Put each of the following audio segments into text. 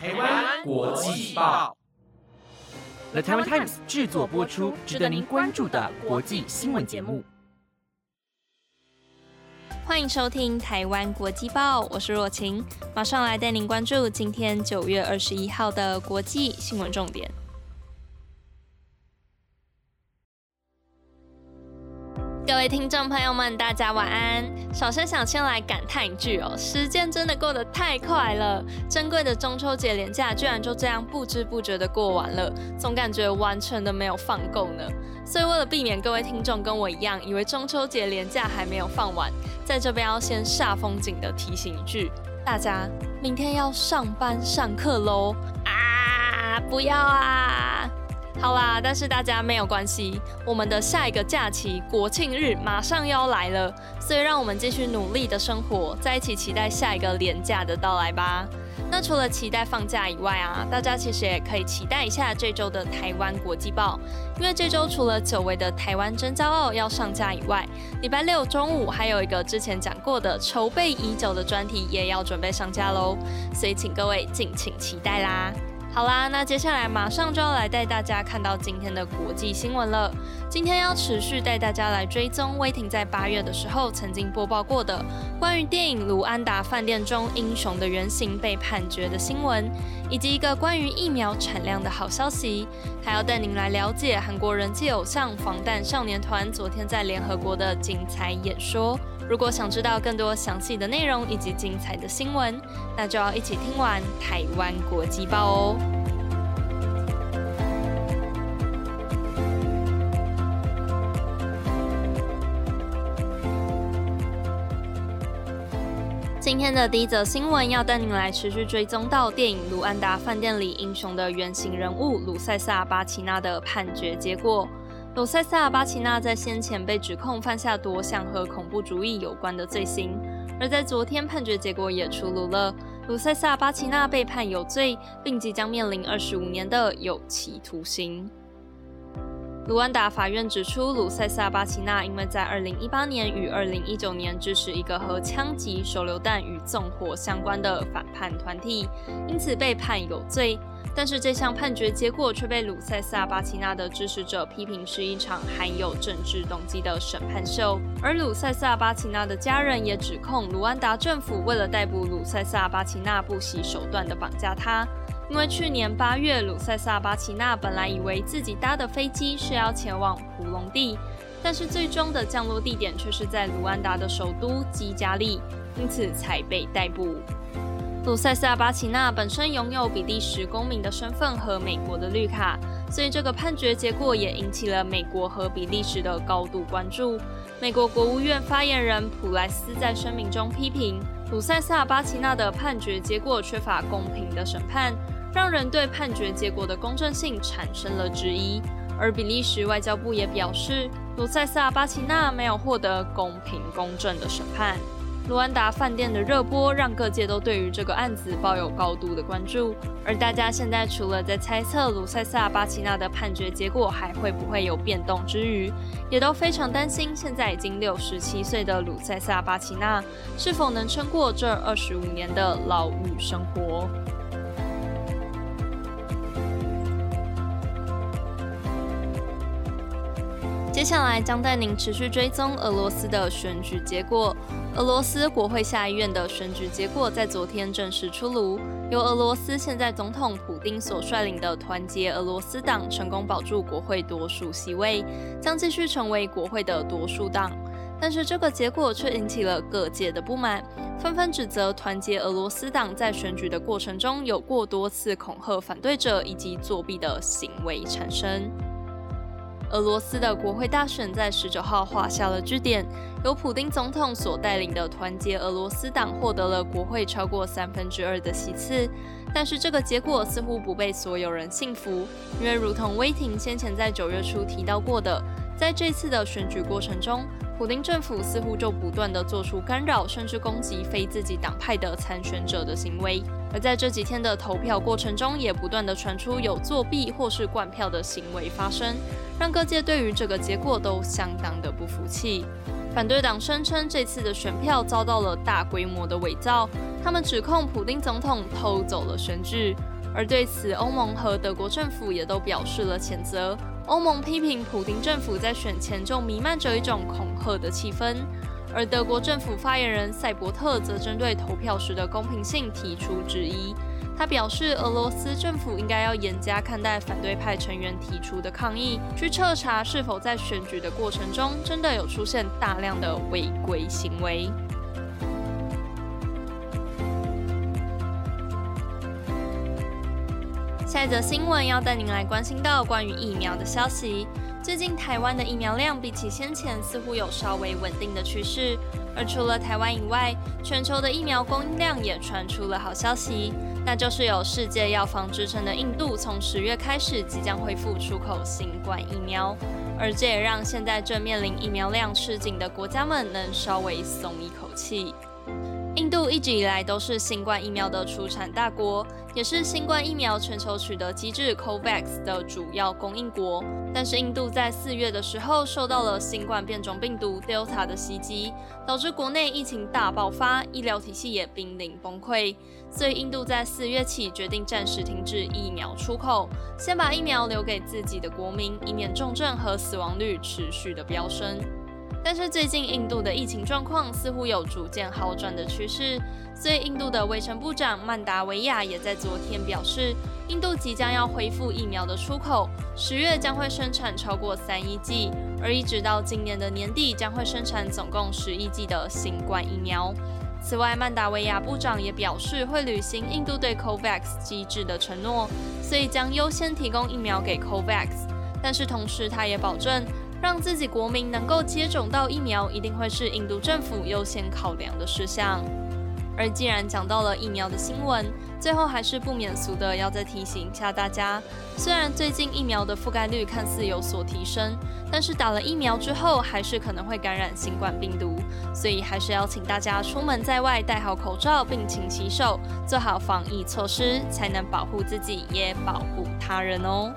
台湾国际报，The Taiwan Times 制作播出，值得您关注的国际新闻节目。欢迎收听台湾国际报，我是若晴，马上来带您关注今天九月二十一号的国际新闻重点。各位听众朋友们，大家晚安。首先想先来感叹一句哦，时间真的过得太快了，珍贵的中秋节连假居然就这样不知不觉的过完了，总感觉完全的没有放够呢。所以为了避免各位听众跟我一样，以为中秋节连假还没有放完，在这边要先煞风景的提醒一句，大家明天要上班上课喽啊！不要啊！好啦，但是大家没有关系，我们的下一个假期国庆日马上要来了，所以让我们继续努力的生活，在一起期待下一个连假的到来吧。那除了期待放假以外啊，大家其实也可以期待一下这周的台湾国际报，因为这周除了久违的台湾真骄傲要上架以外，礼拜六中午还有一个之前讲过的筹备已久的专题也要准备上架喽，所以请各位敬请期待啦。好啦，那接下来马上就要来带大家看到今天的国际新闻了。今天要持续带大家来追踪威霆在八月的时候曾经播报过的关于电影《卢安达饭店》中英雄的原型被判决的新闻，以及一个关于疫苗产量的好消息，还要带您来了解韩国人气偶像防弹少年团昨天在联合国的精彩演说。如果想知道更多详细的内容以及精彩的新闻，那就要一起听完台湾国际报哦。今天的第一则新闻要带您来持续追踪到电影《卢安达饭店》里英雄的原型人物鲁塞萨巴奇纳的判决结果。鲁塞萨巴奇纳在先前被指控犯下多项和恐怖主义有关的罪行，而在昨天判决结果也出炉了，鲁塞萨巴奇纳被判有罪，并即将面临二十五年的有期徒刑。卢安达法院指出，鲁塞萨巴奇纳因为在二零一八年与二零一九年支持一个和枪击、手榴弹与纵火相关的反叛团体，因此被判有罪。但是这项判决结果却被鲁塞萨巴奇纳的支持者批评是一场含有政治动机的审判秀，而鲁塞萨巴奇纳的家人也指控卢安达政府为了逮捕鲁塞萨巴奇纳不惜手段的绑架他。因为去年八月，鲁塞萨巴奇纳本来以为自己搭的飞机是要前往普隆地，但是最终的降落地点却是在卢安达的首都基加利，因此才被逮捕。鲁塞萨巴奇纳本身拥有比利时公民的身份和美国的绿卡，所以这个判决结果也引起了美国和比利时的高度关注。美国国务院发言人普莱斯在声明中批评鲁塞萨巴奇纳的判决结果缺乏公平的审判，让人对判决结果的公正性产生了质疑。而比利时外交部也表示，鲁塞萨巴奇纳没有获得公平公正的审判。卢安达饭店的热播，让各界都对于这个案子抱有高度的关注。而大家现在除了在猜测鲁塞萨巴奇纳的判决结果还会不会有变动之余，也都非常担心现在已经六十七岁的鲁塞萨巴奇纳是否能撑过这二十五年的牢狱生活。接下来将带您持续追踪俄罗斯的选举结果。俄罗斯国会下议院的选举结果在昨天正式出炉，由俄罗斯现在总统普京所率领的团结俄罗斯党成功保住国会多数席位，将继续成为国会的多数党。但是这个结果却引起了各界的不满，纷纷指责团结俄罗斯党在选举的过程中有过多次恐吓反对者以及作弊的行为产生。俄罗斯的国会大选在十九号画下了句点，由普丁总统所带领的团结俄罗斯党获得了国会超过三分之二的席次。但是这个结果似乎不被所有人信服，因为如同威霆先前在九月初提到过的，在这次的选举过程中，普丁政府似乎就不断的做出干扰，甚至攻击非自己党派的参选者的行为。而在这几天的投票过程中，也不断的传出有作弊或是灌票的行为发生。让各界对于这个结果都相当的不服气。反对党声称这次的选票遭到了大规模的伪造，他们指控普丁总统偷走了选举。而对此，欧盟和德国政府也都表示了谴责。欧盟批评普丁政府在选前就弥漫着一种恐吓的气氛，而德国政府发言人塞伯特则针对投票时的公平性提出质疑。他表示，俄罗斯政府应该要严加看待反对派成员提出的抗议，去彻查是否在选举的过程中真的有出现大量的违规行为。下一则新闻要带您来关心到关于疫苗的消息。最近台湾的疫苗量比起先前似乎有稍微稳定的趋势，而除了台湾以外，全球的疫苗供应量也传出了好消息，那就是有世界药房之称的印度从十月开始即将恢复出口新冠疫苗，而这也让现在正面临疫苗量吃紧的国家们能稍微松一口气。印度一直以来都是新冠疫苗的出产大国，也是新冠疫苗全球取得机制 COVAX 的主要供应国。但是印度在四月的时候受到了新冠变种病毒 Delta 的袭击，导致国内疫情大爆发，医疗体系也濒临崩溃。所以印度在四月起决定暂时停止疫苗出口，先把疫苗留给自己的国民，以免重症和死亡率持续的飙升。但是最近印度的疫情状况似乎有逐渐好转的趋势，所以印度的卫生部长曼达维亚也在昨天表示，印度即将要恢复疫苗的出口，十月将会生产超过三亿剂，而一直到今年的年底将会生产总共十亿剂的新冠疫苗。此外，曼达维亚部长也表示会履行印度对 COVAX 机制的承诺，所以将优先提供疫苗给 COVAX。但是同时，他也保证。让自己国民能够接种到疫苗，一定会是印度政府优先考量的事项。而既然讲到了疫苗的新闻，最后还是不免俗的要再提醒一下大家：虽然最近疫苗的覆盖率看似有所提升，但是打了疫苗之后，还是可能会感染新冠病毒，所以还是要请大家出门在外戴好口罩，并勤洗手，做好防疫措施，才能保护自己，也保护他人哦。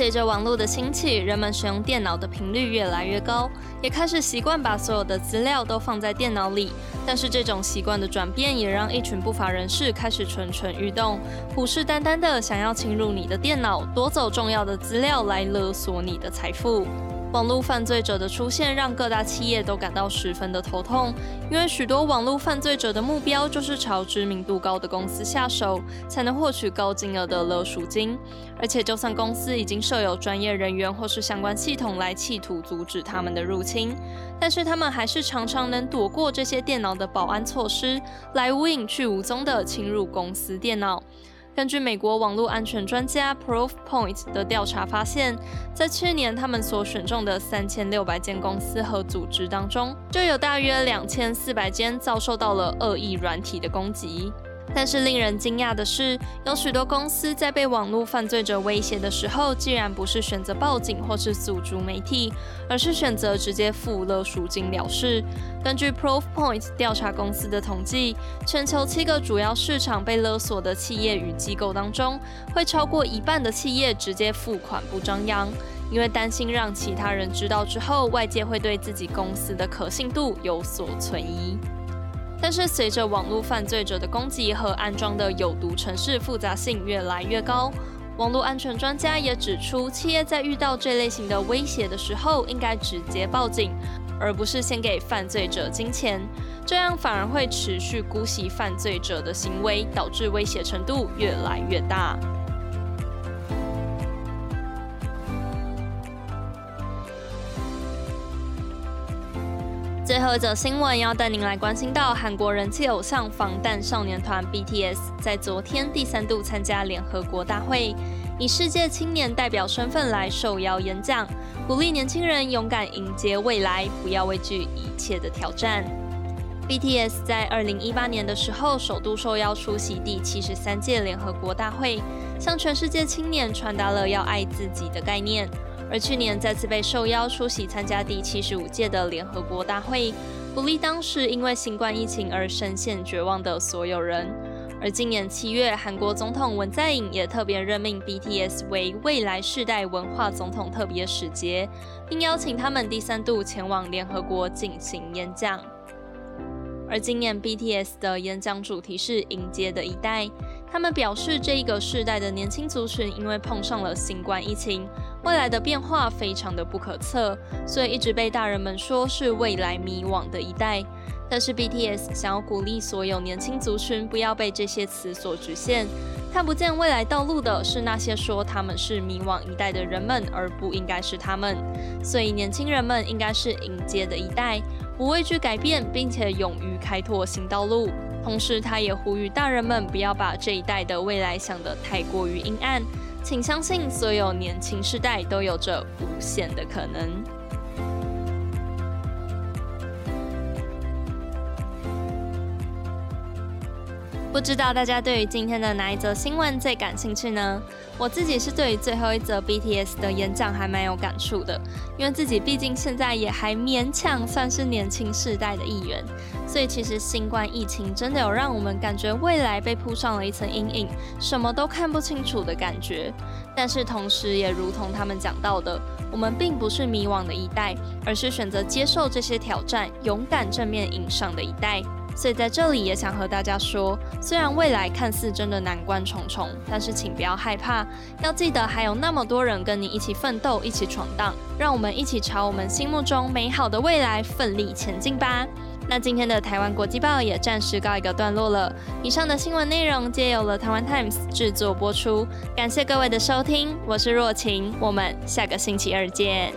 随着网络的兴起，人们使用电脑的频率越来越高，也开始习惯把所有的资料都放在电脑里。但是这种习惯的转变，也让一群不法人士开始蠢蠢欲动，虎视眈眈的想要侵入你的电脑，夺走重要的资料来勒索你的财富。网络犯罪者的出现让各大企业都感到十分的头痛，因为许多网络犯罪者的目标就是朝知名度高的公司下手，才能获取高金额的勒赎金。而且，就算公司已经设有专业人员或是相关系统来企图阻止他们的入侵，但是他们还是常常能躲过这些电脑的保安措施，来无影去无踪的侵入公司电脑。根据美国网络安全专家 Proofpoint 的调查发现，在去年他们所选中的三千六百间公司和组织当中，就有大约两千四百间遭受到了恶意软体的攻击。但是令人惊讶的是，有许多公司在被网络犯罪者威胁的时候，竟然不是选择报警或是诉诸媒体，而是选择直接付勒赎金了事。根据 Proofpoint 调查公司的统计，全球七个主要市场被勒索的企业与机构当中，会超过一半的企业直接付款不张扬，因为担心让其他人知道之后，外界会对自己公司的可信度有所存疑。但是，随着网络犯罪者的攻击和安装的有毒程式复杂性越来越高，网络安全专家也指出，企业在遇到这类型的威胁的时候，应该直接报警，而不是先给犯罪者金钱，这样反而会持续姑息犯罪者的行为，导致威胁程度越来越大。最后一则新闻要带您来关心到，韩国人气偶像防弹少年团 BTS 在昨天第三度参加联合国大会，以世界青年代表身份来受邀演讲，鼓励年轻人勇敢迎接未来，不要畏惧一切的挑战。BTS 在二零一八年的时候首度受邀出席第七十三届联合国大会，向全世界青年传达了要爱自己的概念。而去年再次被受邀出席参加第七十五届的联合国大会，鼓励当时因为新冠疫情而深陷绝望的所有人。而今年七月，韩国总统文在寅也特别任命 BTS 为未来世代文化总统特别使节，并邀请他们第三度前往联合国进行演讲。而今年 BTS 的演讲主题是迎接的一代，他们表示这一个世代的年轻族群因为碰上了新冠疫情，未来的变化非常的不可测，所以一直被大人们说是未来迷惘的一代。但是 BTS 想要鼓励所有年轻族群不要被这些词所局限，看不见未来道路的是那些说他们是迷惘一代的人们，而不应该是他们。所以年轻人们应该是迎接的一代，不畏惧改变，并且勇于开拓新道路。同时，他也呼吁大人们不要把这一代的未来想得太过于阴暗，请相信所有年轻世代都有着无限的可能。不知道大家对于今天的哪一则新闻最感兴趣呢？我自己是对于最后一则 BTS 的演讲还蛮有感触的，因为自己毕竟现在也还勉强算是年轻世代的一员，所以其实新冠疫情真的有让我们感觉未来被铺上了一层阴影，什么都看不清楚的感觉。但是同时也如同他们讲到的，我们并不是迷惘的一代，而是选择接受这些挑战，勇敢正面迎上的一代。所以在这里也想和大家说，虽然未来看似真的难关重重，但是请不要害怕，要记得还有那么多人跟你一起奋斗、一起闯荡，让我们一起朝我们心目中美好的未来奋力前进吧。那今天的台湾国际报也暂时告一个段落了。以上的新闻内容皆由了台湾 Times 制作播出，感谢各位的收听，我是若晴，我们下个星期二见。